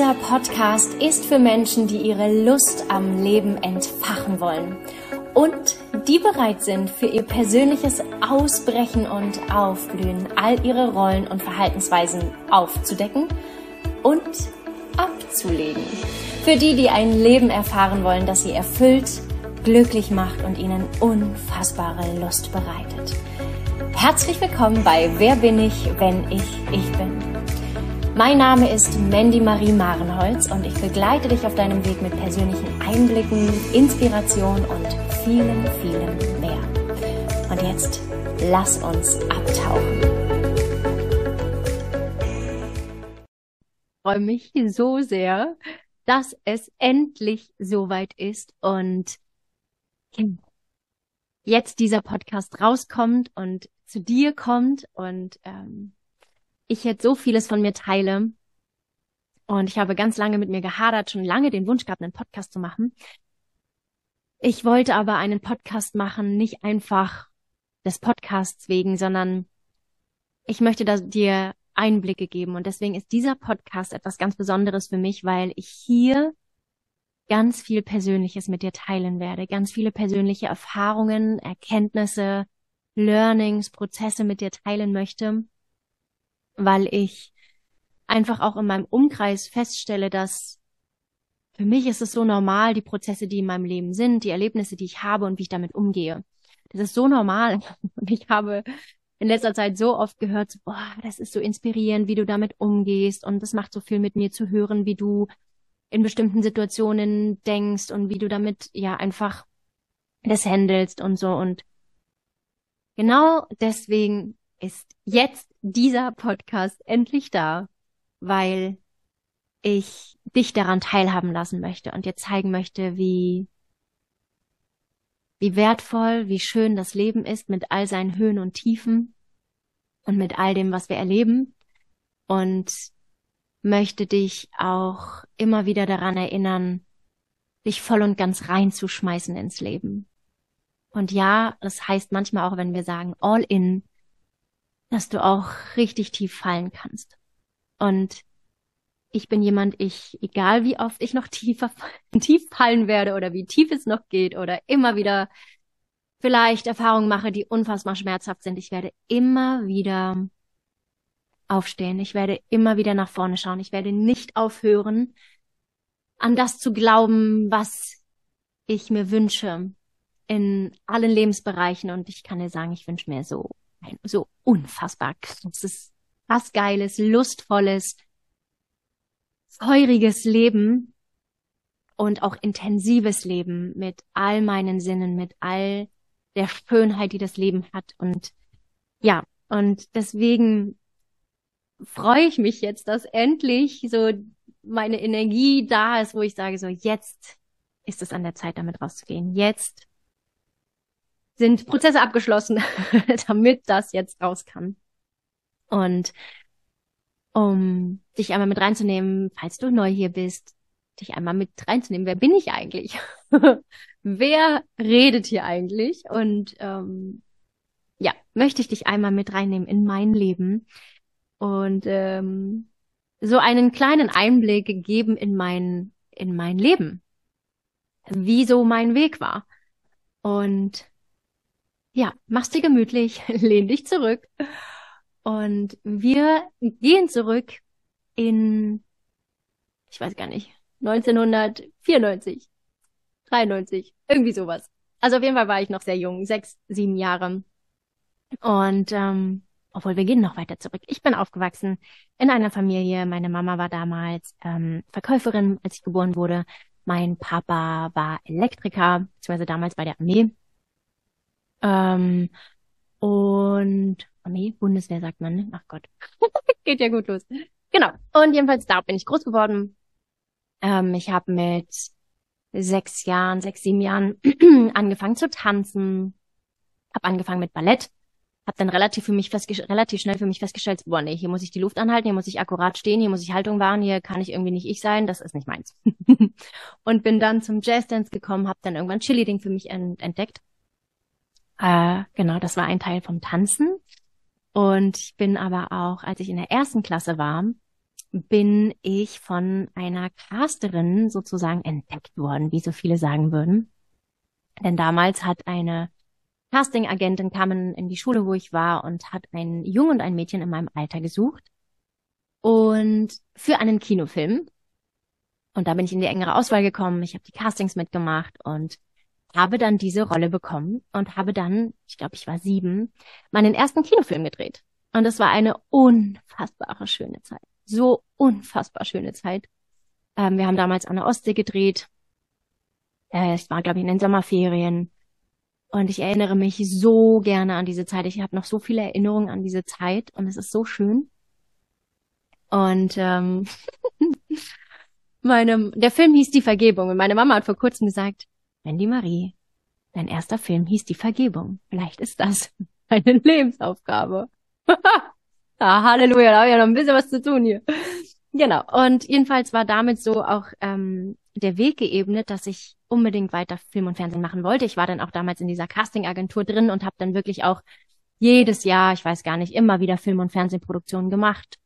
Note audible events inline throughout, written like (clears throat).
Dieser Podcast ist für Menschen, die ihre Lust am Leben entfachen wollen und die bereit sind, für ihr persönliches Ausbrechen und Aufblühen all ihre Rollen und Verhaltensweisen aufzudecken und abzulegen. Für die, die ein Leben erfahren wollen, das sie erfüllt, glücklich macht und ihnen unfassbare Lust bereitet. Herzlich willkommen bei Wer bin ich, wenn ich ich bin. Mein Name ist Mandy Marie Marenholz und ich begleite dich auf deinem Weg mit persönlichen Einblicken, Inspiration und vielen, vielen mehr. Und jetzt lass uns abtauchen. Ich freue mich so sehr, dass es endlich soweit ist und jetzt dieser Podcast rauskommt und zu dir kommt und ähm, ich jetzt so vieles von mir teile. Und ich habe ganz lange mit mir gehadert, schon lange den Wunsch gehabt, einen Podcast zu machen. Ich wollte aber einen Podcast machen, nicht einfach des Podcasts wegen, sondern ich möchte dir Einblicke geben. Und deswegen ist dieser Podcast etwas ganz Besonderes für mich, weil ich hier ganz viel Persönliches mit dir teilen werde, ganz viele persönliche Erfahrungen, Erkenntnisse, Learnings, Prozesse mit dir teilen möchte, weil ich einfach auch in meinem Umkreis feststelle, dass für mich ist es so normal, die Prozesse, die in meinem Leben sind, die Erlebnisse, die ich habe und wie ich damit umgehe. Das ist so normal. Und (laughs) ich habe in letzter Zeit so oft gehört, so, boah, das ist so inspirierend, wie du damit umgehst und das macht so viel mit mir zu hören, wie du in bestimmten Situationen denkst und wie du damit ja einfach das handelst und so und Genau deswegen ist jetzt dieser Podcast endlich da, weil ich dich daran teilhaben lassen möchte und dir zeigen möchte, wie, wie wertvoll, wie schön das Leben ist mit all seinen Höhen und Tiefen und mit all dem, was wir erleben und möchte dich auch immer wieder daran erinnern, dich voll und ganz reinzuschmeißen ins Leben. Und ja, das heißt manchmal auch, wenn wir sagen all in, dass du auch richtig tief fallen kannst. Und ich bin jemand, ich, egal wie oft ich noch tiefer, (laughs) tief fallen werde oder wie tief es noch geht oder immer wieder vielleicht Erfahrungen mache, die unfassbar schmerzhaft sind, ich werde immer wieder aufstehen. Ich werde immer wieder nach vorne schauen. Ich werde nicht aufhören, an das zu glauben, was ich mir wünsche, in allen Lebensbereichen und ich kann dir sagen, ich wünsche mir so ein so unfassbar krasses, was geiles, lustvolles, feuriges Leben und auch intensives Leben mit all meinen Sinnen, mit all der Schönheit, die das Leben hat und ja, und deswegen freue ich mich jetzt, dass endlich so meine Energie da ist, wo ich sage, so jetzt ist es an der Zeit, damit rauszugehen. Jetzt sind Prozesse abgeschlossen, (laughs) damit das jetzt raus kann. Und um dich einmal mit reinzunehmen, falls du neu hier bist, dich einmal mit reinzunehmen, wer bin ich eigentlich? (laughs) wer redet hier eigentlich? Und ähm, ja, möchte ich dich einmal mit reinnehmen in mein Leben und ähm, so einen kleinen Einblick geben in mein in mein Leben, wie so mein Weg war. Und ja, mach's dir gemütlich, (laughs) lehn dich zurück. Und wir gehen zurück in, ich weiß gar nicht, 1994, 93, irgendwie sowas. Also auf jeden Fall war ich noch sehr jung, sechs, sieben Jahre. Und ähm, obwohl wir gehen noch weiter zurück. Ich bin aufgewachsen in einer Familie. Meine Mama war damals ähm, Verkäuferin, als ich geboren wurde. Mein Papa war Elektriker, beziehungsweise damals bei der Armee. Ähm, und Armee, Bundeswehr sagt man, ne? Ach Gott. (laughs) Geht ja gut los. Genau. Und jedenfalls da bin ich groß geworden. Ähm, ich habe mit sechs Jahren, sechs, sieben Jahren (clears throat) angefangen zu tanzen. Habe angefangen mit Ballett. Habe dann relativ für mich relativ schnell für mich festgestellt, boah, nee, hier muss ich die Luft anhalten, hier muss ich akkurat stehen, hier muss ich Haltung wahren, hier kann ich irgendwie nicht ich sein, das ist nicht meins. (laughs) und bin dann zum Jazzdance gekommen, habe dann irgendwann Chili-Ding für mich entdeckt äh, genau, das war ein Teil vom Tanzen. Und ich bin aber auch, als ich in der ersten Klasse war, bin ich von einer Casterin sozusagen entdeckt worden, wie so viele sagen würden. Denn damals hat eine Casting-Agentin kam in die Schule, wo ich war, und hat einen Jungen und ein Mädchen in meinem Alter gesucht. Und für einen Kinofilm. Und da bin ich in die engere Auswahl gekommen. Ich habe die Castings mitgemacht und habe dann diese Rolle bekommen und habe dann, ich glaube, ich war sieben, meinen ersten Kinofilm gedreht. Und es war eine unfassbare schöne Zeit. So unfassbar schöne Zeit. Ähm, wir haben damals an der Ostsee gedreht. Äh, es war, glaube ich, in den Sommerferien. Und ich erinnere mich so gerne an diese Zeit. Ich habe noch so viele Erinnerungen an diese Zeit und es ist so schön. Und ähm, (laughs) meine, der Film hieß Die Vergebung und meine Mama hat vor kurzem gesagt, Wendy Marie, dein erster Film hieß Die Vergebung. Vielleicht ist das (laughs) eine Lebensaufgabe. (laughs) ah, Halleluja, da habe ich ja noch ein bisschen was zu tun hier. Genau. Und jedenfalls war damit so auch ähm, der Weg geebnet, dass ich unbedingt weiter Film und Fernsehen machen wollte. Ich war dann auch damals in dieser Casting-Agentur drin und habe dann wirklich auch jedes Jahr, ich weiß gar nicht, immer wieder Film- und Fernsehproduktionen gemacht,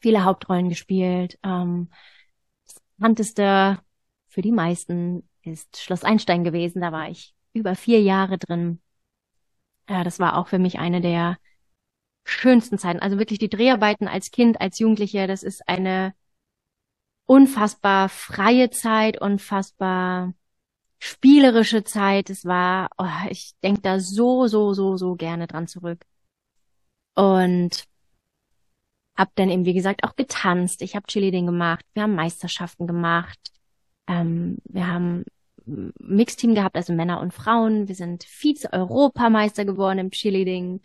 viele Hauptrollen gespielt. Ähm, das bekannteste für die meisten ist Schloss Einstein gewesen. Da war ich über vier Jahre drin. Ja, das war auch für mich eine der schönsten Zeiten. Also wirklich die Dreharbeiten als Kind, als Jugendliche, das ist eine unfassbar freie Zeit, unfassbar spielerische Zeit. Es war, oh, ich denke da so, so, so, so gerne dran zurück. Und hab dann eben, wie gesagt, auch getanzt. Ich habe Cheerleading gemacht. Wir haben Meisterschaften gemacht. Ähm, wir haben Mixteam gehabt, also Männer und Frauen. Wir sind Vize-Europameister geworden im Cheerleading.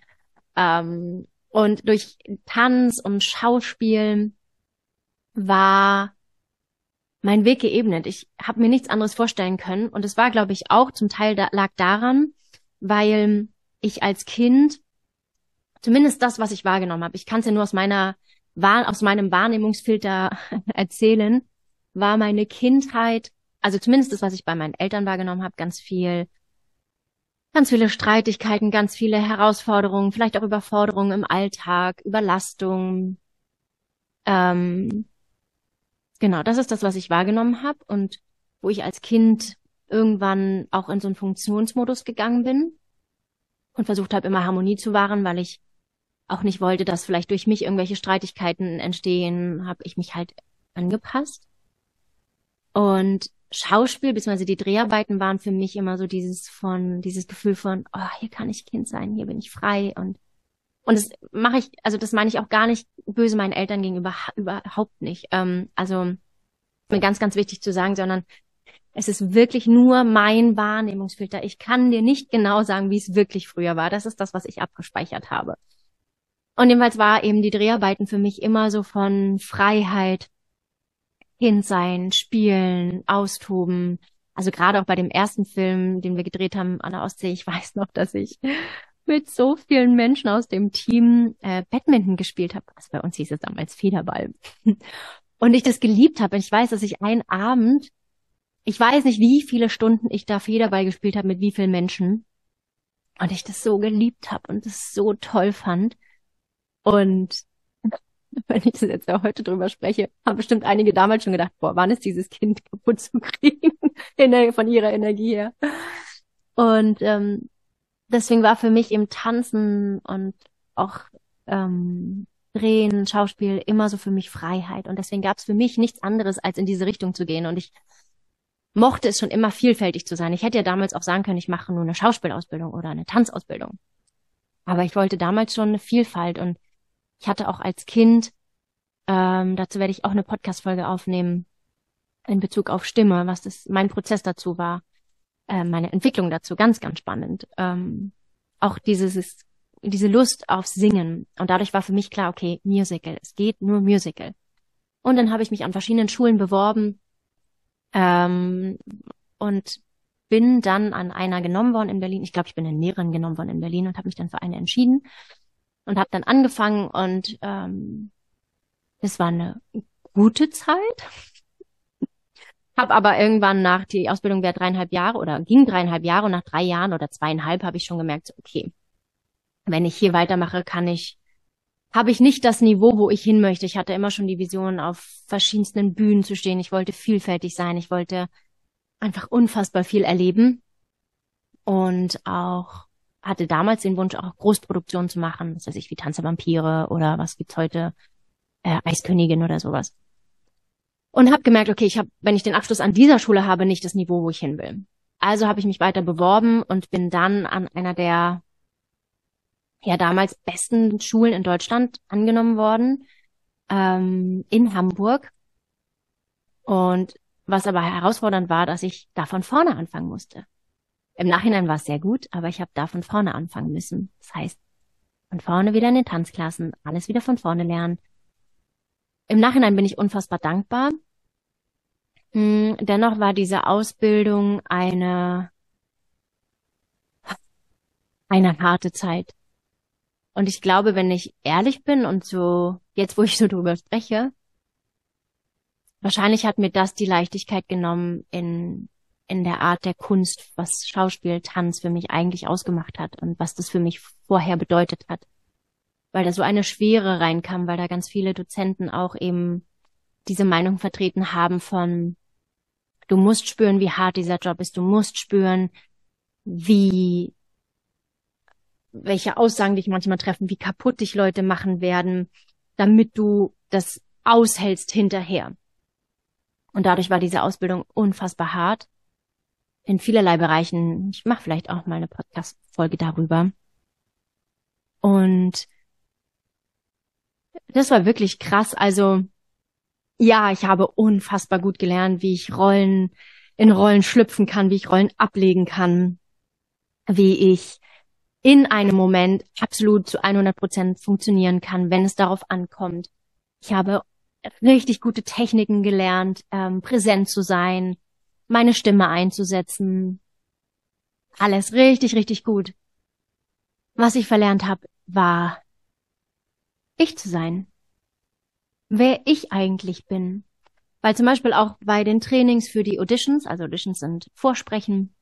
Ähm, und durch Tanz und Schauspiel war mein Weg geebnet. Ich habe mir nichts anderes vorstellen können. Und es war, glaube ich, auch zum Teil da, lag daran, weil ich als Kind zumindest das, was ich wahrgenommen habe, ich kann es ja nur aus meiner aus meinem Wahrnehmungsfilter (laughs) erzählen, war meine Kindheit, also zumindest das, was ich bei meinen Eltern wahrgenommen habe, ganz viel ganz viele Streitigkeiten, ganz viele Herausforderungen, vielleicht auch Überforderungen im Alltag, Überlastung. Ähm, genau, das ist das, was ich wahrgenommen habe und wo ich als Kind irgendwann auch in so einen Funktionsmodus gegangen bin und versucht habe, immer Harmonie zu wahren, weil ich auch nicht wollte, dass vielleicht durch mich irgendwelche Streitigkeiten entstehen, habe ich mich halt angepasst. Und Schauspiel bzw. die Dreharbeiten waren für mich immer so dieses von dieses Gefühl von oh hier kann ich Kind sein hier bin ich frei. Und und das mache ich also das meine ich auch gar nicht böse meinen Eltern gegenüber überhaupt nicht. Ähm, also mir ganz ganz wichtig zu sagen sondern es ist wirklich nur mein Wahrnehmungsfilter. Ich kann dir nicht genau sagen wie es wirklich früher war. Das ist das was ich abgespeichert habe. Und jedenfalls war eben die Dreharbeiten für mich immer so von Freiheit Kind sein, spielen, austoben. Also gerade auch bei dem ersten Film, den wir gedreht haben an der Ostsee, ich (laughs) weiß noch, dass ich mit so vielen Menschen aus dem Team äh, Badminton gespielt habe. Also bei uns hieß es damals Federball. (laughs) Und ich das geliebt habe. Ich weiß, dass ich einen Abend, ich weiß nicht, wie viele Stunden ich da Federball gespielt habe, mit wie vielen Menschen. Und ich das so geliebt habe und das so toll fand. Und (laughs) wenn ich das jetzt ja heute drüber spreche, haben bestimmt einige damals schon gedacht, boah, wann ist dieses Kind (laughs) kaputt zu kriegen (laughs) von ihrer Energie her. Und ähm, deswegen war für mich im Tanzen und auch ähm, Drehen, Schauspiel immer so für mich Freiheit. Und deswegen gab es für mich nichts anderes, als in diese Richtung zu gehen. Und ich mochte es schon immer vielfältig zu sein. Ich hätte ja damals auch sagen können, ich mache nur eine Schauspielausbildung oder eine Tanzausbildung. Aber ich wollte damals schon eine Vielfalt und ich hatte auch als Kind, ähm, dazu werde ich auch eine Podcast-Folge aufnehmen, in Bezug auf Stimme, was das mein Prozess dazu war, äh, meine Entwicklung dazu, ganz, ganz spannend. Ähm, auch dieses, diese Lust auf Singen. Und dadurch war für mich klar, okay, Musical, es geht nur Musical. Und dann habe ich mich an verschiedenen Schulen beworben ähm, und bin dann an einer genommen worden in Berlin. Ich glaube, ich bin in mehreren genommen worden in Berlin und habe mich dann für eine entschieden und habe dann angefangen und ähm, es war eine gute Zeit. Hab aber irgendwann nach, die Ausbildung wäre dreieinhalb Jahre oder ging dreieinhalb Jahre und nach drei Jahren oder zweieinhalb habe ich schon gemerkt, okay, wenn ich hier weitermache, kann ich habe ich nicht das Niveau, wo ich hin möchte. Ich hatte immer schon die Vision, auf verschiedensten Bühnen zu stehen. Ich wollte vielfältig sein. Ich wollte einfach unfassbar viel erleben und auch hatte damals den Wunsch, auch Großproduktionen zu machen. Das weiß ich, wie Tanze Vampire oder was gibt's heute, äh, Eiskönigin oder sowas. Und habe gemerkt, okay, ich habe, wenn ich den Abschluss an dieser Schule habe, nicht das Niveau, wo ich hin will. Also habe ich mich weiter beworben und bin dann an einer der ja damals besten Schulen in Deutschland angenommen worden, ähm, in Hamburg. Und was aber herausfordernd war, dass ich da von vorne anfangen musste. Im Nachhinein war es sehr gut, aber ich habe da von vorne anfangen müssen. Das heißt, von vorne wieder in den Tanzklassen, alles wieder von vorne lernen. Im Nachhinein bin ich unfassbar dankbar. Hm, dennoch war diese Ausbildung eine, eine harte Zeit. Und ich glaube, wenn ich ehrlich bin und so, jetzt wo ich so drüber spreche, wahrscheinlich hat mir das die Leichtigkeit genommen in, in der Art der Kunst, was Schauspiel, Tanz für mich eigentlich ausgemacht hat und was das für mich vorher bedeutet hat. Weil da so eine Schwere reinkam, weil da ganz viele Dozenten auch eben diese Meinung vertreten haben von, du musst spüren, wie hart dieser Job ist, du musst spüren, wie welche Aussagen dich manchmal treffen, wie kaputt dich Leute machen werden, damit du das aushältst hinterher. Und dadurch war diese Ausbildung unfassbar hart. In vielerlei Bereichen. Ich mache vielleicht auch mal eine Podcast-Folge darüber. Und das war wirklich krass. Also, ja, ich habe unfassbar gut gelernt, wie ich Rollen in Rollen schlüpfen kann, wie ich Rollen ablegen kann, wie ich in einem Moment absolut zu 100 Prozent funktionieren kann, wenn es darauf ankommt. Ich habe richtig gute Techniken gelernt, ähm, präsent zu sein, meine Stimme einzusetzen. Alles richtig, richtig gut. Was ich verlernt habe, war ich zu sein. Wer ich eigentlich bin. Weil zum Beispiel auch bei den Trainings für die Auditions, also Auditions sind Vorsprechen,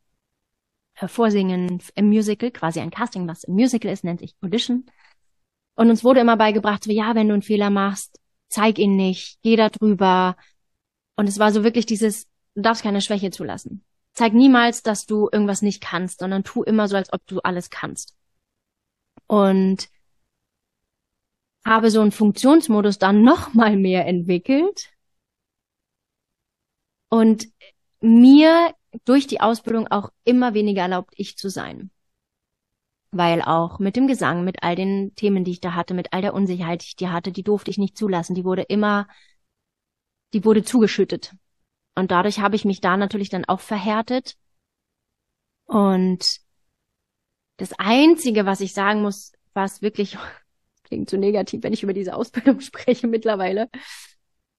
Vorsingen im Musical, quasi ein Casting, was im Musical ist, nennt sich Audition. Und uns wurde immer beigebracht, so, ja, wenn du einen Fehler machst, zeig ihn nicht, geh da drüber. Und es war so wirklich dieses, du darfst keine Schwäche zulassen. Zeig niemals, dass du irgendwas nicht kannst, sondern tu immer so, als ob du alles kannst. Und habe so einen Funktionsmodus dann noch mal mehr entwickelt und mir durch die Ausbildung auch immer weniger erlaubt, ich zu sein. Weil auch mit dem Gesang, mit all den Themen, die ich da hatte, mit all der Unsicherheit, die ich die hatte, die durfte ich nicht zulassen. Die wurde immer, die wurde zugeschüttet. Und dadurch habe ich mich da natürlich dann auch verhärtet. Und das Einzige, was ich sagen muss, was wirklich, (laughs) klingt zu negativ, wenn ich über diese Ausbildung (laughs) spreche mittlerweile.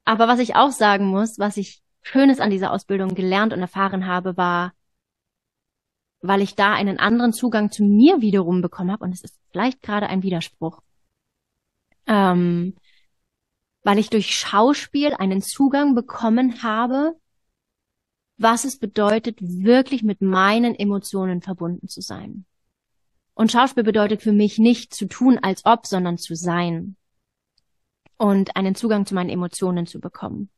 Aber was ich auch sagen muss, was ich Schönes an dieser Ausbildung gelernt und erfahren habe, war, weil ich da einen anderen Zugang zu mir wiederum bekommen habe, und es ist vielleicht gerade ein Widerspruch, ähm, weil ich durch Schauspiel einen Zugang bekommen habe, was es bedeutet, wirklich mit meinen Emotionen verbunden zu sein. Und Schauspiel bedeutet für mich nicht zu tun als ob, sondern zu sein. Und einen Zugang zu meinen Emotionen zu bekommen.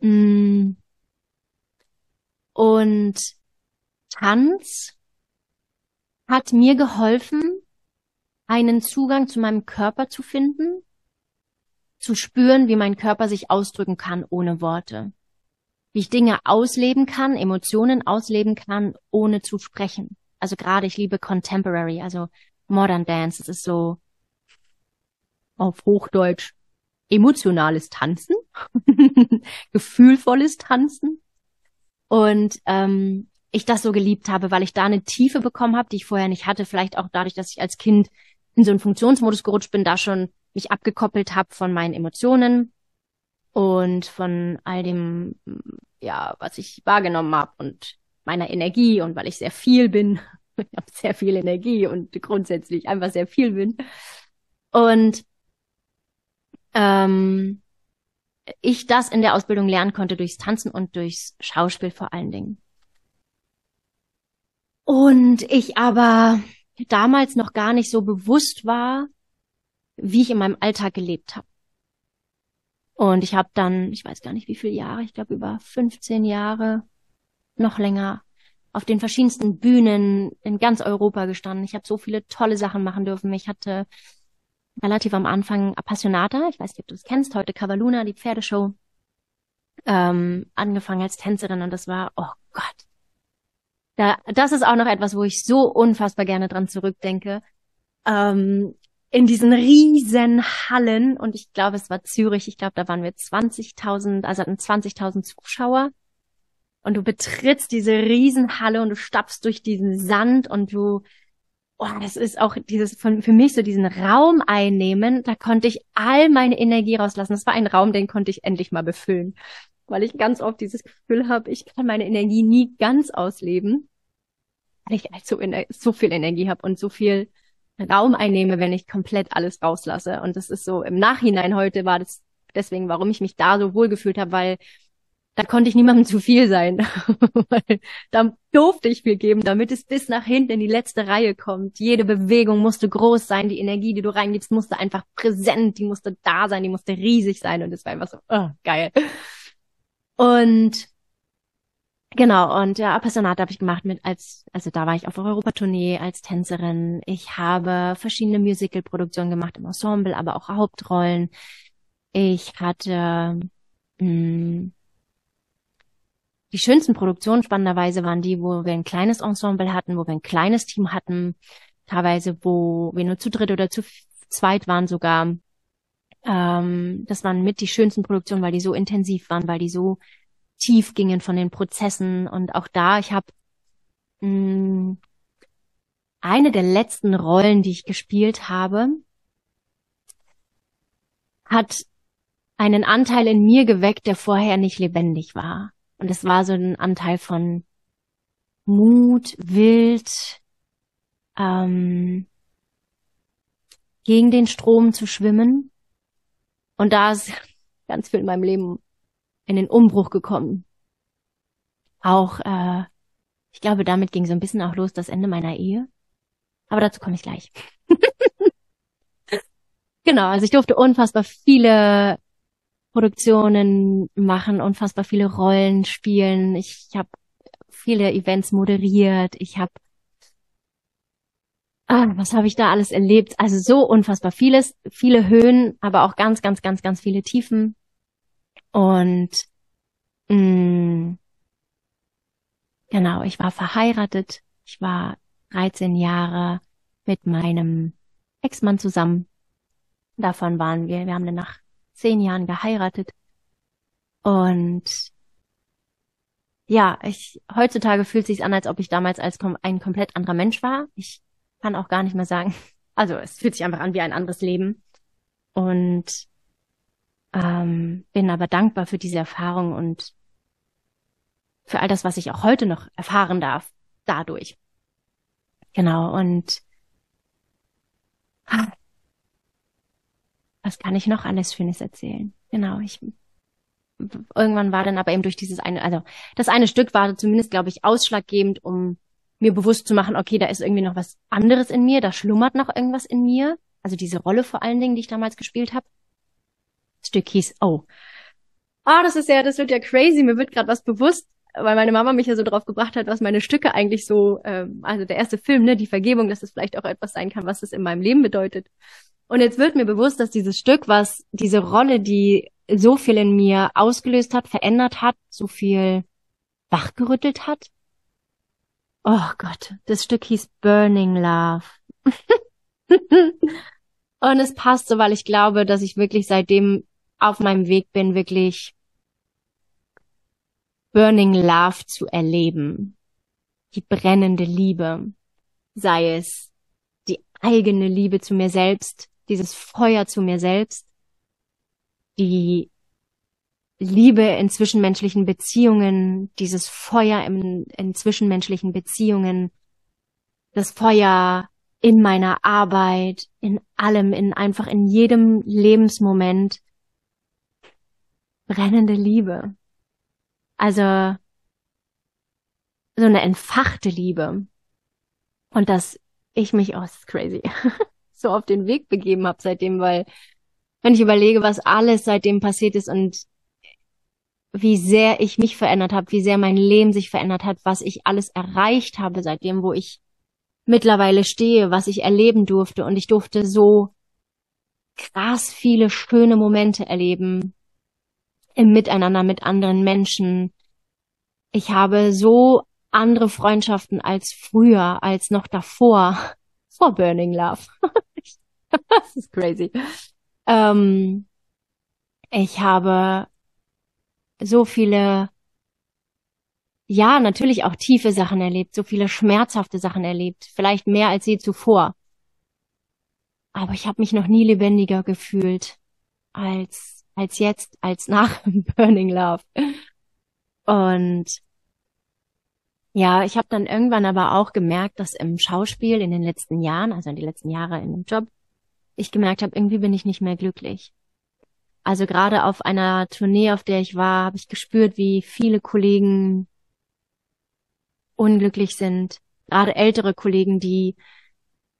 Mm. Und Tanz hat mir geholfen, einen Zugang zu meinem Körper zu finden, zu spüren, wie mein Körper sich ausdrücken kann ohne Worte, wie ich Dinge ausleben kann, Emotionen ausleben kann, ohne zu sprechen. Also gerade ich liebe Contemporary, also Modern Dance, das ist so auf Hochdeutsch emotionales Tanzen, (laughs) gefühlvolles Tanzen. Und ähm, ich das so geliebt habe, weil ich da eine Tiefe bekommen habe, die ich vorher nicht hatte. Vielleicht auch dadurch, dass ich als Kind in so einen Funktionsmodus gerutscht bin, da schon mich abgekoppelt habe von meinen Emotionen und von all dem, ja, was ich wahrgenommen habe und meiner Energie und weil ich sehr viel bin. (laughs) Ich habe sehr viel Energie und grundsätzlich einfach sehr viel bin. Und ähm, ich das in der Ausbildung lernen konnte durchs Tanzen und durchs Schauspiel vor allen Dingen. Und ich aber damals noch gar nicht so bewusst war, wie ich in meinem Alltag gelebt habe. Und ich habe dann, ich weiß gar nicht wie viele Jahre, ich glaube über 15 Jahre, noch länger, auf den verschiedensten Bühnen in ganz Europa gestanden. Ich habe so viele tolle Sachen machen dürfen. Ich hatte relativ am Anfang Appassionata, ich weiß nicht, ob du es kennst, heute Cavaluna, die Pferdeshow, ähm, angefangen als Tänzerin und das war, oh Gott. Da, das ist auch noch etwas, wo ich so unfassbar gerne dran zurückdenke. Ähm, in diesen riesen Hallen. Und ich glaube, es war Zürich, ich glaube, da waren wir 20.000, also hatten 20.000 Zuschauer. Und du betrittst diese Riesenhalle und du stapfst durch diesen Sand und du, oh, das ist auch dieses von, für mich so diesen Raum einnehmen, da konnte ich all meine Energie rauslassen. Das war ein Raum, den konnte ich endlich mal befüllen, weil ich ganz oft dieses Gefühl habe, ich kann meine Energie nie ganz ausleben, weil ich halt so, so viel Energie habe und so viel Raum einnehme, wenn ich komplett alles rauslasse. Und das ist so im Nachhinein heute war das deswegen, warum ich mich da so wohl gefühlt habe, weil da konnte ich niemandem zu viel sein. (laughs) da durfte ich viel geben, damit es bis nach hinten in die letzte Reihe kommt. Jede Bewegung musste groß sein, die Energie, die du reingibst, musste einfach präsent, die musste da sein, die musste riesig sein und es war einfach so, oh, geil. Und genau, und ja, Appassionate habe ich gemacht mit als, also da war ich auf Europatournee als Tänzerin. Ich habe verschiedene Musical-Produktionen gemacht im Ensemble, aber auch Hauptrollen. Ich hatte mh, hm, die schönsten Produktionen spannenderweise waren die, wo wir ein kleines Ensemble hatten, wo wir ein kleines Team hatten, teilweise wo wir nur zu dritt oder zu zweit waren sogar. Ähm, das waren mit die schönsten Produktionen, weil die so intensiv waren, weil die so tief gingen von den Prozessen. Und auch da, ich habe mm, eine der letzten Rollen, die ich gespielt habe, hat einen Anteil in mir geweckt, der vorher nicht lebendig war. Und es war so ein Anteil von Mut, Wild, ähm, gegen den Strom zu schwimmen. Und da ist (laughs) ganz viel in meinem Leben in den Umbruch gekommen. Auch, äh, ich glaube, damit ging so ein bisschen auch los das Ende meiner Ehe. Aber dazu komme ich gleich. (laughs) genau, also ich durfte unfassbar viele Produktionen machen, unfassbar viele Rollen spielen. Ich habe viele Events moderiert. Ich habe ah, was habe ich da alles erlebt? Also so unfassbar vieles, viele Höhen, aber auch ganz, ganz, ganz, ganz viele Tiefen. Und mh, mm, genau, ich war verheiratet. Ich war 13 Jahre mit meinem Ex-Mann zusammen. Davon waren wir, wir haben dann nach zehn Jahren geheiratet. Und ja, ich, heutzutage fühlt sich an, als ob ich damals als kom ein komplett anderer Mensch war. Ich kann auch gar nicht mehr sagen. (laughs) Also es fühlt sich einfach an wie ein anderes Leben. Und ähm, bin aber dankbar für diese Erfahrung und für all das, was ich auch heute noch erfahren darf, dadurch. Genau, und was kann ich noch alles Schönes erzählen? Genau, ich irgendwann war dann aber eben durch dieses eine, also das eine Stück war zumindest, glaube ich, ausschlaggebend, um mir bewusst zu machen, okay, da ist irgendwie noch was anderes in mir, da schlummert noch irgendwas in mir. Also diese Rolle vor allen Dingen, die ich damals gespielt habe. Das Stück hieß, oh. Ah, das ist ja, das wird ja crazy, mir wird gerade was bewusst, weil meine Mama mich ja so drauf gebracht hat, was meine Stücke eigentlich so, ähm, also der erste Film, ne, die Vergebung, dass es vielleicht auch etwas sein kann, was es in meinem Leben bedeutet. Und jetzt wird mir bewusst, dass dieses Stück, was diese Rolle, die so viel in mir ausgelöst hat, verändert hat, so viel wachgerüttelt hat. Oh Gott, das Stück hieß Burning Love. (laughs) Und es passt so, weil ich glaube, dass ich wirklich seitdem auf meinem Weg bin, wirklich Burning Love zu erleben. Die brennende Liebe. Sei es die eigene Liebe zu mir selbst, dieses Feuer zu mir selbst, die Liebe in zwischenmenschlichen Beziehungen, dieses Feuer in, in zwischenmenschlichen Beziehungen, das Feuer in meiner Arbeit, in allem, in einfach in jedem Lebensmoment, brennende Liebe. Also so eine entfachte Liebe. Und dass ich mich, oh, ist crazy. (laughs) so auf den Weg begeben habe seitdem, weil wenn ich überlege, was alles seitdem passiert ist und wie sehr ich mich verändert habe, wie sehr mein Leben sich verändert hat, was ich alles erreicht habe seitdem, wo ich mittlerweile stehe, was ich erleben durfte und ich durfte so krass viele schöne Momente erleben im Miteinander mit anderen Menschen. Ich habe so andere Freundschaften als früher, als noch davor, (laughs) vor Burning Love. (laughs) das ist crazy. Ähm, ich habe so viele, ja, natürlich auch tiefe Sachen erlebt, so viele schmerzhafte Sachen erlebt, vielleicht mehr als je zuvor. Aber ich habe mich noch nie lebendiger gefühlt als als jetzt, als nach (laughs) Burning Love. Und ja, ich habe dann irgendwann aber auch gemerkt, dass im Schauspiel in den letzten Jahren, also in die letzten Jahre in dem Job, ich gemerkt habe, irgendwie bin ich nicht mehr glücklich. Also gerade auf einer Tournee, auf der ich war, habe ich gespürt, wie viele Kollegen unglücklich sind. Gerade ältere Kollegen, die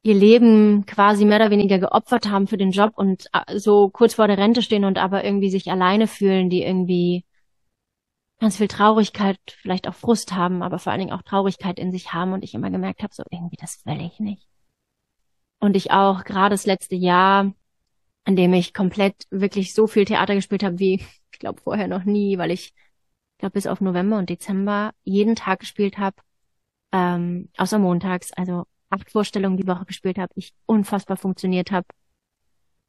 ihr Leben quasi mehr oder weniger geopfert haben für den Job und äh, so kurz vor der Rente stehen und aber irgendwie sich alleine fühlen, die irgendwie ganz viel Traurigkeit, vielleicht auch Frust haben, aber vor allen Dingen auch Traurigkeit in sich haben und ich immer gemerkt habe, so irgendwie das will ich nicht. Und ich auch gerade das letzte Jahr, an dem ich komplett wirklich so viel Theater gespielt habe, wie (laughs) ich glaube vorher noch nie, weil ich glaube bis auf November und Dezember jeden Tag gespielt habe, ähm, außer montags, also acht Vorstellungen die Woche gespielt habe, ich unfassbar funktioniert habe.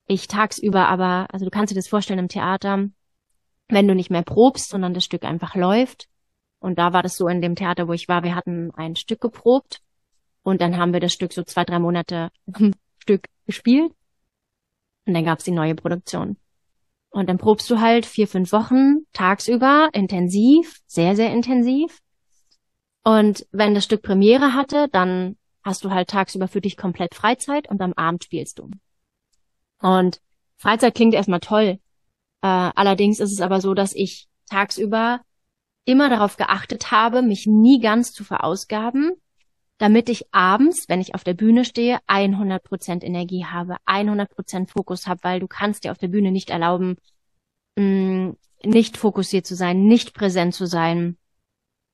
Ich tagsüber aber, also du kannst dir das vorstellen im Theater, wenn du nicht mehr probst, sondern das Stück einfach läuft. Und da war das so in dem Theater, wo ich war, wir hatten ein Stück geprobt und dann haben wir das Stück so zwei, drei Monate (laughs) Stück gespielt und dann gab's die neue Produktion. Und dann probst du halt vier, fünf Wochen tagsüber intensiv, sehr, sehr intensiv. Und wenn das Stück Premiere hatte, dann hast du halt tagsüber für dich komplett Freizeit und am Abend spielst du. Und Freizeit klingt erstmal toll. Äh, allerdings ist es aber so, dass ich tagsüber immer darauf geachtet habe, mich nie ganz zu verausgaben, damit ich abends, wenn ich auf der Bühne stehe, 100% Energie habe, 100% Fokus habe, weil du kannst dir auf der Bühne nicht erlauben, mm, nicht fokussiert zu sein, nicht präsent zu sein,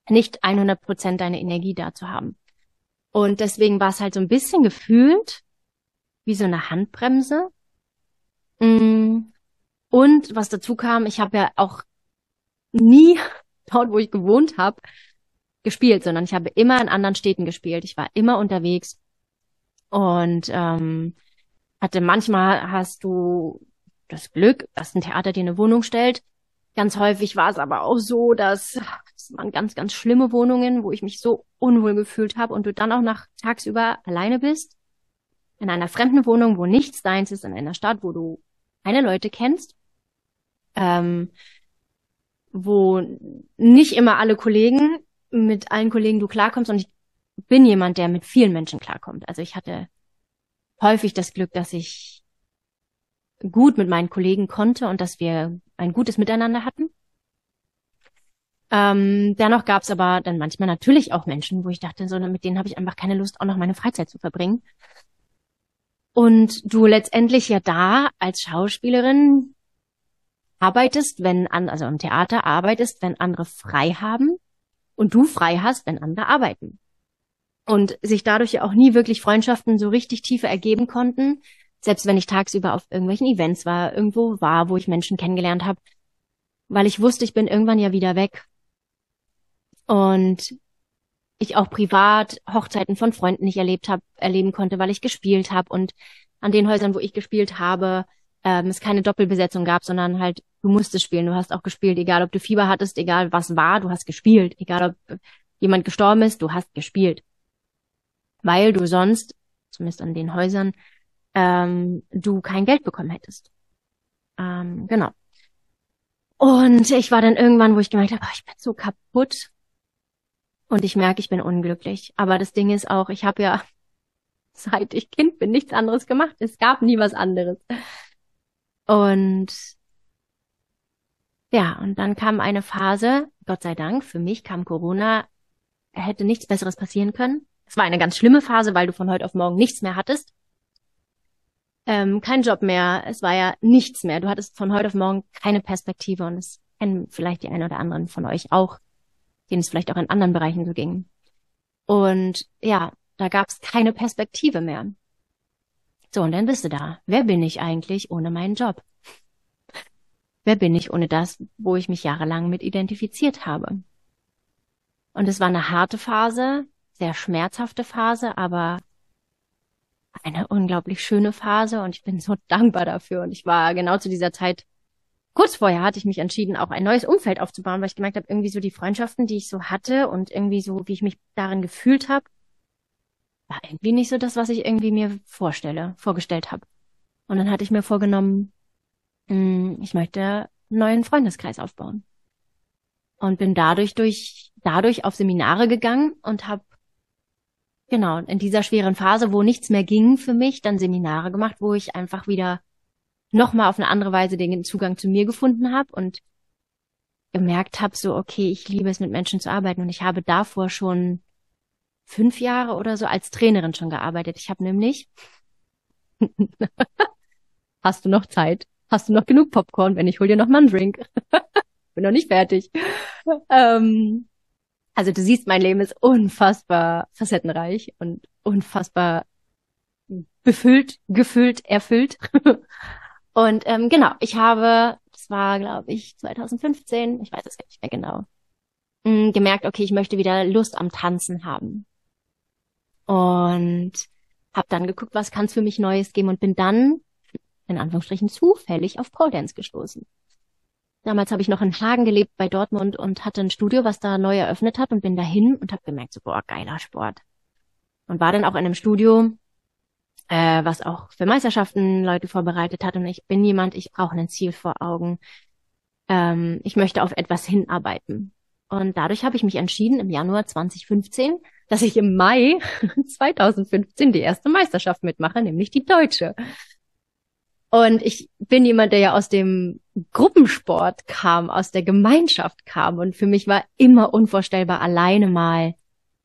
nicht 100% deine Energie da zu haben. Und deswegen war es halt so ein bisschen gefühlt wie so eine Handbremse. Mm. Und was dazu kam, ich habe ja auch nie (laughs) dort, wo ich gewohnt habe, gespielt, sondern ich habe immer in anderen Städten gespielt. Ich war immer unterwegs und ähm, hatte manchmal hast du das Glück, dass ein Theater dir eine Wohnung stellt. Ganz häufig war es aber auch so, dass es waren ganz, ganz schlimme Wohnungen, wo ich mich so unwohl gefühlt habe und du dann auch nach tagsüber alleine bist, in einer fremden Wohnung, wo nichts deins ist, in einer Stadt, wo du keine Leute kennst, ähm, wo nicht immer alle Kollegen, mit allen Kollegen du klarkommst und ich bin jemand, der mit vielen Menschen klarkommt. Also ich hatte häufig das Glück, dass ich gut mit meinen Kollegen konnte und dass wir ein gutes Miteinander hatten. Ähm, dennoch gab es aber dann manchmal natürlich auch Menschen, wo ich dachte, so mit denen habe ich einfach keine Lust, auch noch meine Freizeit zu verbringen. Und du letztendlich ja da als Schauspielerin arbeitest, wenn an, also im Theater arbeitest, wenn andere frei haben und du frei hast, wenn andere arbeiten. Und sich dadurch ja auch nie wirklich Freundschaften so richtig tiefe ergeben konnten, selbst wenn ich tagsüber auf irgendwelchen Events war, irgendwo war, wo ich Menschen kennengelernt habe, weil ich wusste, ich bin irgendwann ja wieder weg und ich auch privat Hochzeiten von Freunden nicht erlebt habe, erleben konnte, weil ich gespielt habe und an den Häusern, wo ich gespielt habe, ähm, es keine Doppelbesetzung gab, sondern halt du musstest spielen, du hast auch gespielt, egal ob du Fieber hattest, egal was war, du hast gespielt, egal ob jemand gestorben ist, du hast gespielt, weil du sonst, zumindest an den Häusern, ähm, du kein Geld bekommen hättest. Ähm, genau. Und ich war dann irgendwann, wo ich gemerkt habe, oh, ich bin so kaputt und ich merke, ich bin unglücklich. Aber das Ding ist auch, ich habe ja (laughs) seit ich Kind bin nichts anderes gemacht. Es gab nie was anderes. Und ja, und dann kam eine Phase, Gott sei Dank, für mich kam Corona, hätte nichts Besseres passieren können. Es war eine ganz schlimme Phase, weil du von heute auf morgen nichts mehr hattest. ähm, kein Job mehr, es war ja nichts mehr. Du hattest von heute auf morgen keine Perspektive und es kennen vielleicht die einen oder anderen von euch auch, denen es vielleicht auch in anderen Bereichen so ging. Und ja, da gab es keine Perspektive mehr. So, und dann bist du da. Wer bin ich eigentlich ohne meinen Job? Wer bin ich ohne das, wo ich mich jahrelang mit identifiziert habe? Und es war eine harte Phase, sehr schmerzhafte Phase, aber eine unglaublich schöne Phase und ich bin so (laughs) dankbar dafür. Und ich war genau zu dieser Zeit, kurz vorher hatte ich mich entschieden, auch ein neues Umfeld aufzubauen, weil ich gemerkt habe, irgendwie so die Freundschaften, die ich so hatte und irgendwie so, wie ich mich darin gefühlt habe, war irgendwie nicht so das, was ich irgendwie mir vorstelle, vorgestellt habe. Und dann hatte ich mir vorgenommen, hm, ich möchte einen neuen Freundeskreis aufbauen. Und bin dadurch durch, dadurch auf Seminare gegangen und habe genau in dieser schweren Phase, wo nichts mehr ging für mich, dann Seminare gemacht, wo ich einfach wieder nochmal auf eine andere Weise den Zugang zu mir gefunden habe und gemerkt habe, so, okay, ich liebe es, mit Menschen zu arbeiten. Und ich habe davor schon fünf Jahre oder so als Trainerin schon gearbeitet. Ich habe nämlich, (laughs) hast du noch Zeit? Hast du noch genug Popcorn? Wenn ich hol dir noch mal einen Drink. (laughs) Bin noch nicht fertig. Ähm, also du siehst, mein Leben ist unfassbar facettenreich und unfassbar befüllt, gefüllt, erfüllt. (laughs) und ähm, genau, ich habe, das war glaube ich 2015, ich weiß es gar nicht mehr genau, mh, gemerkt, okay, ich möchte wieder Lust am Tanzen haben und habe dann geguckt, was kann es für mich Neues geben und bin dann in Anführungsstrichen zufällig auf Pole Dance gestoßen. Damals habe ich noch in Hagen gelebt bei Dortmund und hatte ein Studio, was da neu eröffnet hat und bin dahin und habe gemerkt, so boah, geiler Sport. Und war dann auch in einem Studio, äh, was auch für Meisterschaften Leute vorbereitet hat. Und ich bin jemand, ich brauche ein Ziel vor Augen. Ähm, ich möchte auf etwas hinarbeiten. Und dadurch habe ich mich entschieden, im Januar 2015 dass ich im Mai (laughs) 2015 die erste Meisterschaft mitmache, nämlich die deutsche. Und ich bin jemand, der ja aus dem Gruppensport kam, aus der Gemeinschaft kam. Und für mich war immer unvorstellbar, alleine mal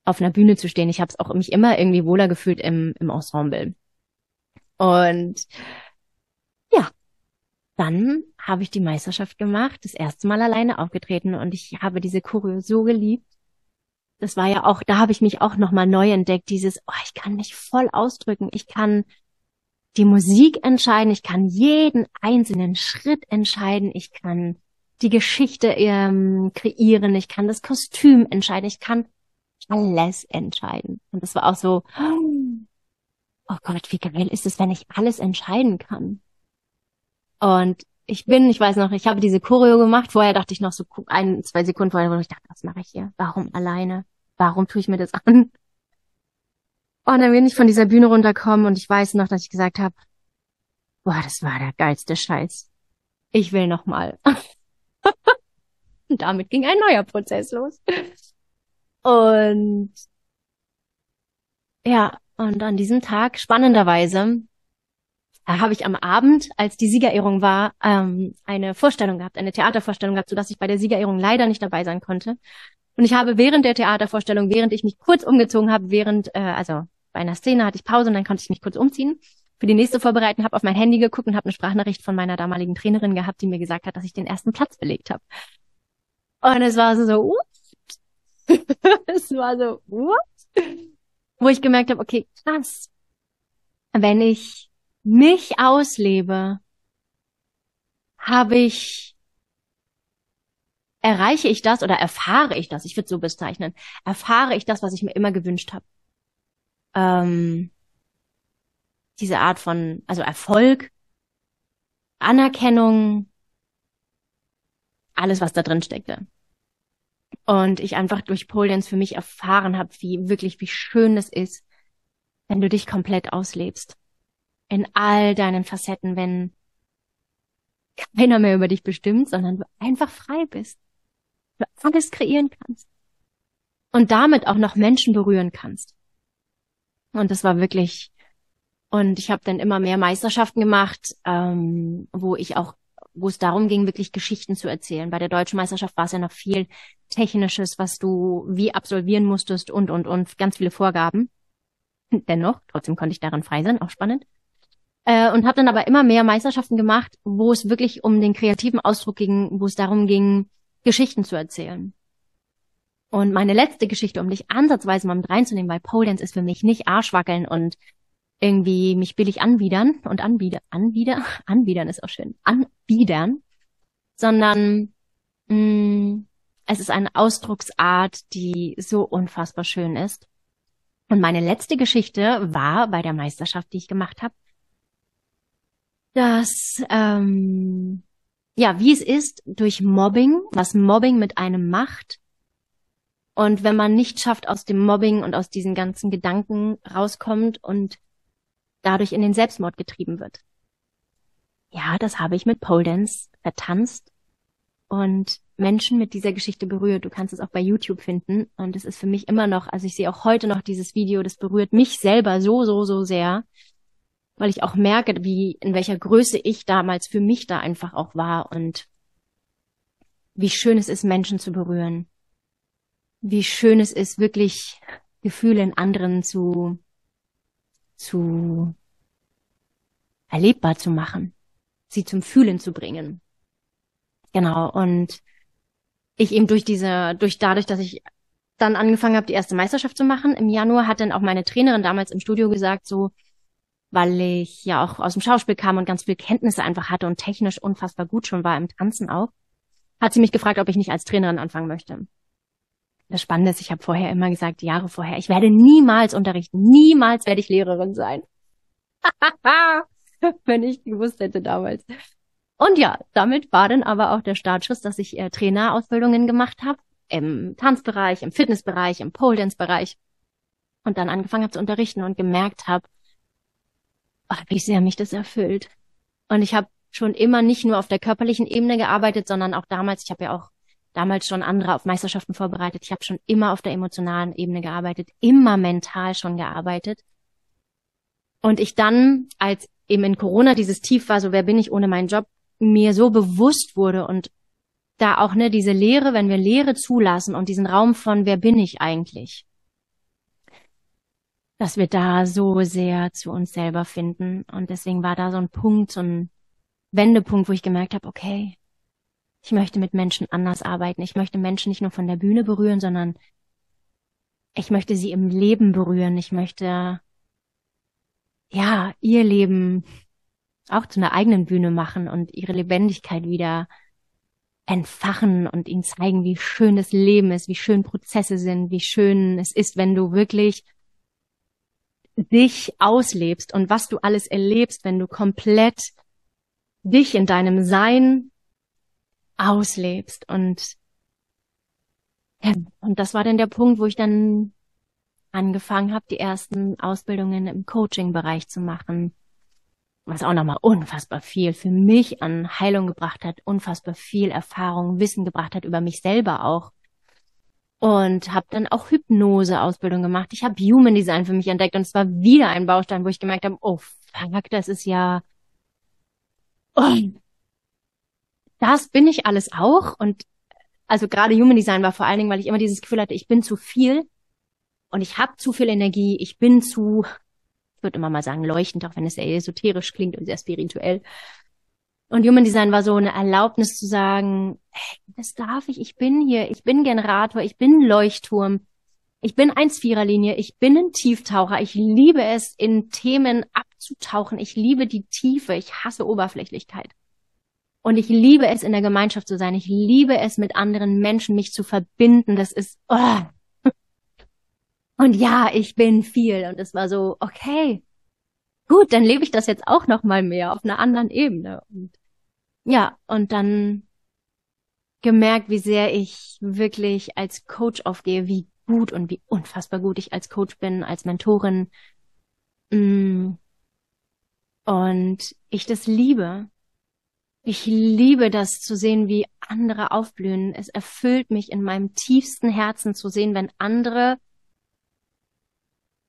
auf einer Bühne zu stehen. Ich habe es auch mich immer irgendwie wohler gefühlt im, im Ensemble. Und ja, dann habe ich die Meisterschaft gemacht, das erste Mal alleine aufgetreten und ich habe diese Choreo so geliebt das war ja auch, da habe ich mich auch nochmal neu entdeckt, dieses, oh, ich kann mich voll ausdrücken, ich kann die Musik entscheiden, ich kann jeden einzelnen Schritt entscheiden, ich kann die Geschichte ähm, kreieren, ich kann das Kostüm entscheiden, ich kann alles entscheiden. Und das war auch so, oh Gott, wie geil ist es, wenn ich alles entscheiden kann. Und ich bin, ich weiß noch, ich habe diese Choreo gemacht. Vorher dachte ich noch so ein, zwei Sekunden vorher, wo ich dachte, was mache ich hier? Warum alleine? warum tue ich mir das (laughs) an? Und dann bin ich von dieser Bühne runterkommen und ich weiß noch, dass ich gesagt habe, boah, das war der geilste Scheiß. Ich will noch mal. (laughs) und damit ging ein neuer Prozess los. Und ja, und an diesem Tag, spannenderweise, habe ich am Abend, als die Siegerehrung war, ähm, eine Vorstellung gehabt, eine Theatervorstellung gehabt, sodass ich bei der Siegerehrung leider nicht dabei sein konnte. Und ich habe während der Theatervorstellung, während ich mich kurz umgezogen habe, während, äh, also bei einer Szene hatte ich Pause und dann konnte ich mich kurz umziehen, für die nächste vorbereiten, habe auf mein Handy geguckt und habe eine Sprachnachricht von meiner damaligen Trainerin gehabt, die mir gesagt hat, dass ich den ersten Platz belegt habe. Und es war so, so what? (laughs) es war so, what? Wo ich gemerkt habe, okay, krass. Wenn ich mich auslebe, habe ich erreiche ich das oder erfahre ich das, ich würde so bezeichnen, erfahre ich das, was ich mir immer gewünscht habe. Ähm, diese Art von, also Erfolg, Anerkennung, alles, was da drin steckte. Und ich einfach durch Pole Dance für mich erfahren habe, wie wirklich, wie schön es ist, wenn du dich komplett auslebst. In all deinen Facetten, wenn keiner mehr über dich bestimmt, sondern du einfach frei bist du alles kreieren kannst. Und damit auch noch Menschen berühren kannst. Und das war wirklich, und ich habe dann immer mehr Meisterschaften gemacht, ähm, wo ich auch, wo es darum ging, wirklich Geschichten zu erzählen. Bei der deutschen Meisterschaft war es ja noch viel Technisches, was du wie absolvieren musstest und, und, und ganz viele Vorgaben. Dennoch, trotzdem konnte ich daran frei sein, auch spannend. Äh, und habe dann aber immer mehr Meisterschaften gemacht, wo es wirklich um den kreativen Ausdruck ging, wo es darum ging, Geschichten zu erzählen. Und meine letzte Geschichte, um dich ansatzweise mal mit reinzunehmen, weil Pole Dance ist für mich nicht Arschwackeln und irgendwie mich billig anbiedern und anbiedern, anbiedern, anbiedern ist auch schön, anbiedern, sondern mh, mm, es ist eine Ausdrucksart, die so unfassbar schön ist. Und meine letzte Geschichte war bei der Meisterschaft, die ich gemacht habe, dass ähm, ja, wie es ist durch Mobbing, was Mobbing mit einem macht. Und wenn man nicht schafft, aus dem Mobbing und aus diesen ganzen Gedanken rauskommt und dadurch in den Selbstmord getrieben wird. Ja, das habe ich mit Pole Dance vertanzt und Menschen mit dieser Geschichte berührt. Du kannst es auch bei YouTube finden. Und es ist für mich immer noch, also ich sehe auch heute noch dieses Video, das berührt mich selber so, so, so sehr, weil ich auch merke, wie, in welcher Größe ich damals für mich da einfach auch war und wie schön es ist, Menschen zu berühren. Wie schön es ist, wirklich Gefühle in anderen zu, zu erlebbar zu machen, sie zum Fühlen zu bringen. Genau, und ich eben durch diese, durch dadurch, dass ich dann angefangen habe, die erste Meisterschaft zu machen, im Januar hat dann auch meine Trainerin damals im Studio gesagt, so, weil ich ja auch aus dem Schauspiel kam und ganz viel Kenntnisse einfach hatte und technisch unfassbar gut schon war im Tanzen auch, hat sie mich gefragt, ob ich nicht als Trainerin anfangen möchte. Das Spannende ist, ich habe vorher immer gesagt, Jahre vorher, ich werde niemals unterrichten, niemals werde ich Lehrerin sein. (laughs) Wenn ich gewusst hätte damals. Und ja, damit war dann aber auch der Startschuss, dass ich äh, Trainerausbildungen gemacht habe im Tanzbereich, im Fitnessbereich, im Pole Dance Bereich und dann angefangen habe zu unterrichten und gemerkt habe, wie sehr mich das erfüllt. Und ich habe schon immer nicht nur auf der körperlichen Ebene gearbeitet, sondern auch damals, ich habe ja auch damals schon andere auf Meisterschaften vorbereitet. Ich habe schon immer auf der emotionalen Ebene gearbeitet, immer mental schon gearbeitet. Und ich dann, als eben in Corona dieses Tief war, so wer bin ich ohne meinen Job, mir so bewusst wurde und da auch ne diese Lehre, wenn wir Lehre zulassen und diesen Raum von wer bin ich eigentlich, dass wir da so sehr zu uns selber finden und deswegen war da so ein Punkt, so ein Wendepunkt, wo ich gemerkt habe, okay, ich möchte mit Menschen anders arbeiten. Ich möchte Menschen nicht nur von der Bühne berühren, sondern ich möchte sie im Leben berühren. Ich möchte ja ihr Leben auch zu einer eigenen Bühne machen und ihre Lebendigkeit wieder entfachen und ihnen zeigen, wie schön das Leben ist, wie schön Prozesse sind, wie schön es ist, wenn du wirklich dich auslebst und was du alles erlebst, wenn du komplett dich in deinem Sein auslebst und ja, und das war dann der Punkt, wo ich dann angefangen habe, die ersten Ausbildungen im Coaching-Bereich zu machen was auch nochmal unfassbar viel für mich an Heilung gebracht hat, unfassbar viel Erfahrung, Wissen gebracht hat über mich selber auch. Und habe dann auch Hypnose-Ausbildung gemacht. Ich habe Human Design für mich entdeckt und es war wieder ein Baustein, wo ich gemerkt habe, oh fuck, das ist ja... Oh, das bin ich alles auch. Und also gerade Human Design war vor allen Dingen, weil ich immer dieses Gefühl hatte, ich bin zu viel. Und ich habe zu viel Energie, ich bin zu ich würde immer mal sagen leuchtend, auch wenn es sehr esoterisch klingt und sehr spirituell. Und Human Design war so eine Erlaubnis zu sagen, hey, das darf ich, ich bin hier, ich bin Generator, ich bin Leuchtturm, ich bin 1-4er-Linie, ich bin ein Tieftaucher, ich liebe es, in Themen abzutauchen, ich liebe die Tiefe, ich hasse Oberflächlichkeit. Und ich liebe es, in der Gemeinschaft zu sein, ich liebe es, mit anderen Menschen mich zu verbinden, das ist, oh, und ja, ich bin viel. Und es war so, okay, gut, dann lebe ich das jetzt auch noch mal mehr auf einer anderen Ebene. Und ja, und dann gemerkt, wie sehr ich wirklich als Coach aufgehe, wie gut und wie unfassbar gut ich als Coach bin, als Mentorin. Mm. Und ich das liebe. Ich liebe das zu sehen, wie andere aufblühen. Es erfüllt mich in meinem tiefsten Herzen zu sehen, wenn andere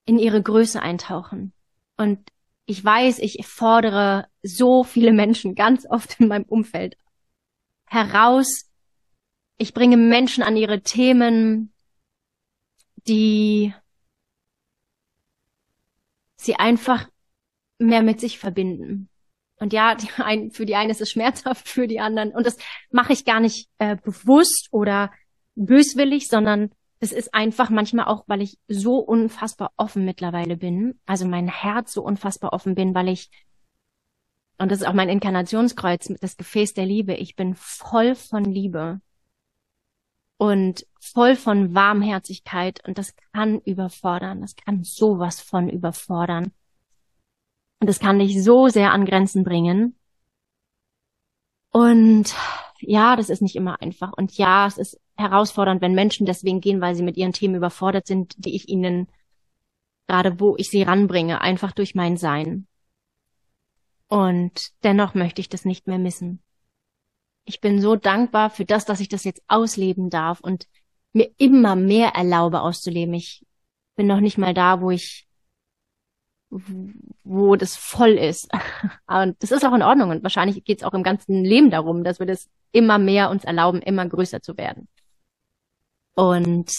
in ihre Größe eintauchen. Und ich weiß, ich fordere so viele Menschen ganz oft in meinem Umfeld heraus. Ich bringe Menschen an ihre Themen, die sie einfach mehr mit sich verbinden. Und ja, die (laughs) ein, für die einen ist es schmerzhaft, für die anderen. Und das mache ich gar nicht äh, bewusst oder böswillig, sondern das ist einfach manchmal auch, weil ich so unfassbar offen mittlerweile bin. Also mein Herz so unfassbar offen bin, weil ich, und das ist auch mein Inkarnationskreuz, das Gefäß der Liebe, ich bin voll von Liebe und voll von Warmherzigkeit und das kann überfordern, das kann sowas von überfordern. Und das kann dich so sehr an Grenzen bringen. Und ja, das ist nicht immer einfach. Und ja, es ist herausfordernd, wenn Menschen deswegen gehen, weil sie mit ihren Themen überfordert sind, die ich ihnen gerade, wo ich sie ranbringe, einfach durch mein Sein. Und dennoch möchte ich das nicht mehr missen ich bin so dankbar für das, dass ich das jetzt ausleben darf und mir immer mehr erlaube auszuleben. Ich bin noch nicht mal da, wo ich, wo das voll ist. (laughs) Und das ist auch in Ordnung. Und wahrscheinlich geht es auch im ganzen Leben darum, dass wir das immer mehr uns erlauben, immer größer zu werden. Und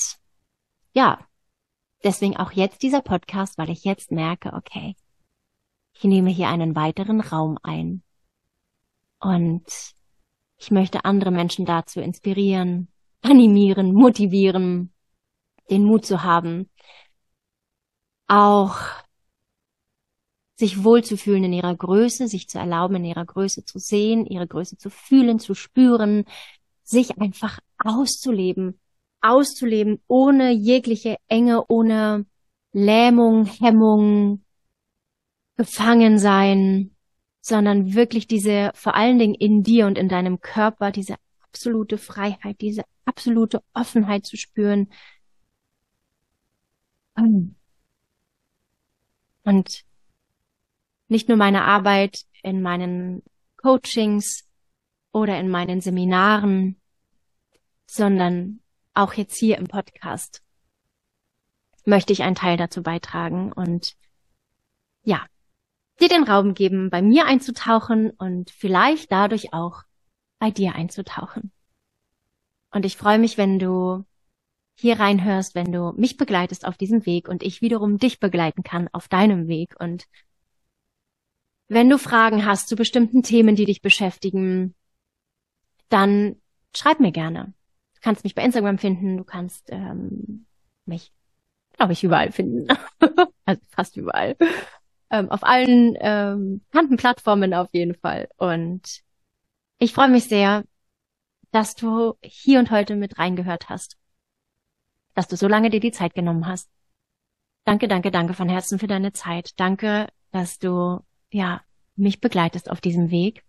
ja, deswegen auch jetzt dieser Podcast, weil ich jetzt merke, okay, ich nehme hier einen weiteren Raum ein. Und ich möchte andere Menschen dazu inspirieren, animieren, motivieren, den Mut zu haben, auch sich wohlzufühlen in ihrer Größe, sich zu erlauben, in ihrer Größe zu sehen, ihre Größe zu fühlen, zu spüren, sich einfach auszuleben, auszuleben, ohne jegliche Enge, ohne Lähmung, Hemmung, Gefangensein, sondern wirklich diese, vor allen Dingen in dir und in deinem Körper, diese absolute Freiheit, diese absolute Offenheit zu spüren. Und nicht nur meine Arbeit in meinen Coachings oder in meinen Seminaren, sondern auch jetzt hier im Podcast möchte ich einen Teil dazu beitragen und ja, dir den Raum geben, bei mir einzutauchen und vielleicht dadurch auch bei dir einzutauchen. Und ich freue mich, wenn du hier reinhörst, wenn du mich begleitest auf diesem Weg und ich wiederum dich begleiten kann auf deinem Weg. Und wenn du Fragen hast zu bestimmten Themen, die dich beschäftigen, dann schreib mir gerne. Du kannst mich bei Instagram finden, du kannst ähm, mich, glaube ich, überall finden. (laughs) also fast überall ähm, auf allen ähm, bekannten Plattformen auf jeden Fall. Und ich freue mich sehr, dass du hier und heute mit reingehört hast, dass du so lange dir die Zeit genommen hast. Danke, danke, danke von Herzen für deine Zeit. Danke, dass du ja mich begleitest auf diesem Weg.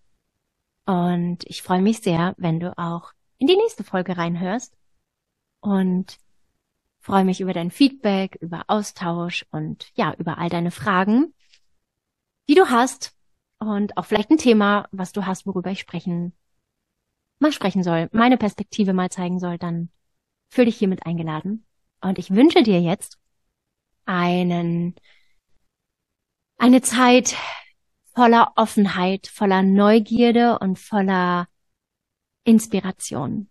Und ich freue mich sehr, wenn du auch in die nächste Folge reinhörst. Und freue mich über dein Feedback, über Austausch und ja, über all deine Fragen die du hast und auch vielleicht ein Thema, was du hast, worüber ich sprechen, mal sprechen soll, meine Perspektive mal zeigen soll, dann fühl dich hiermit eingeladen. Und ich wünsche dir jetzt einen, eine Zeit voller Offenheit, voller Neugierde und voller Inspiration.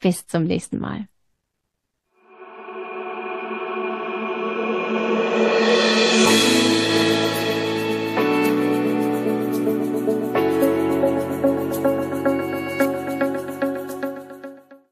Bis zum nächsten Mal.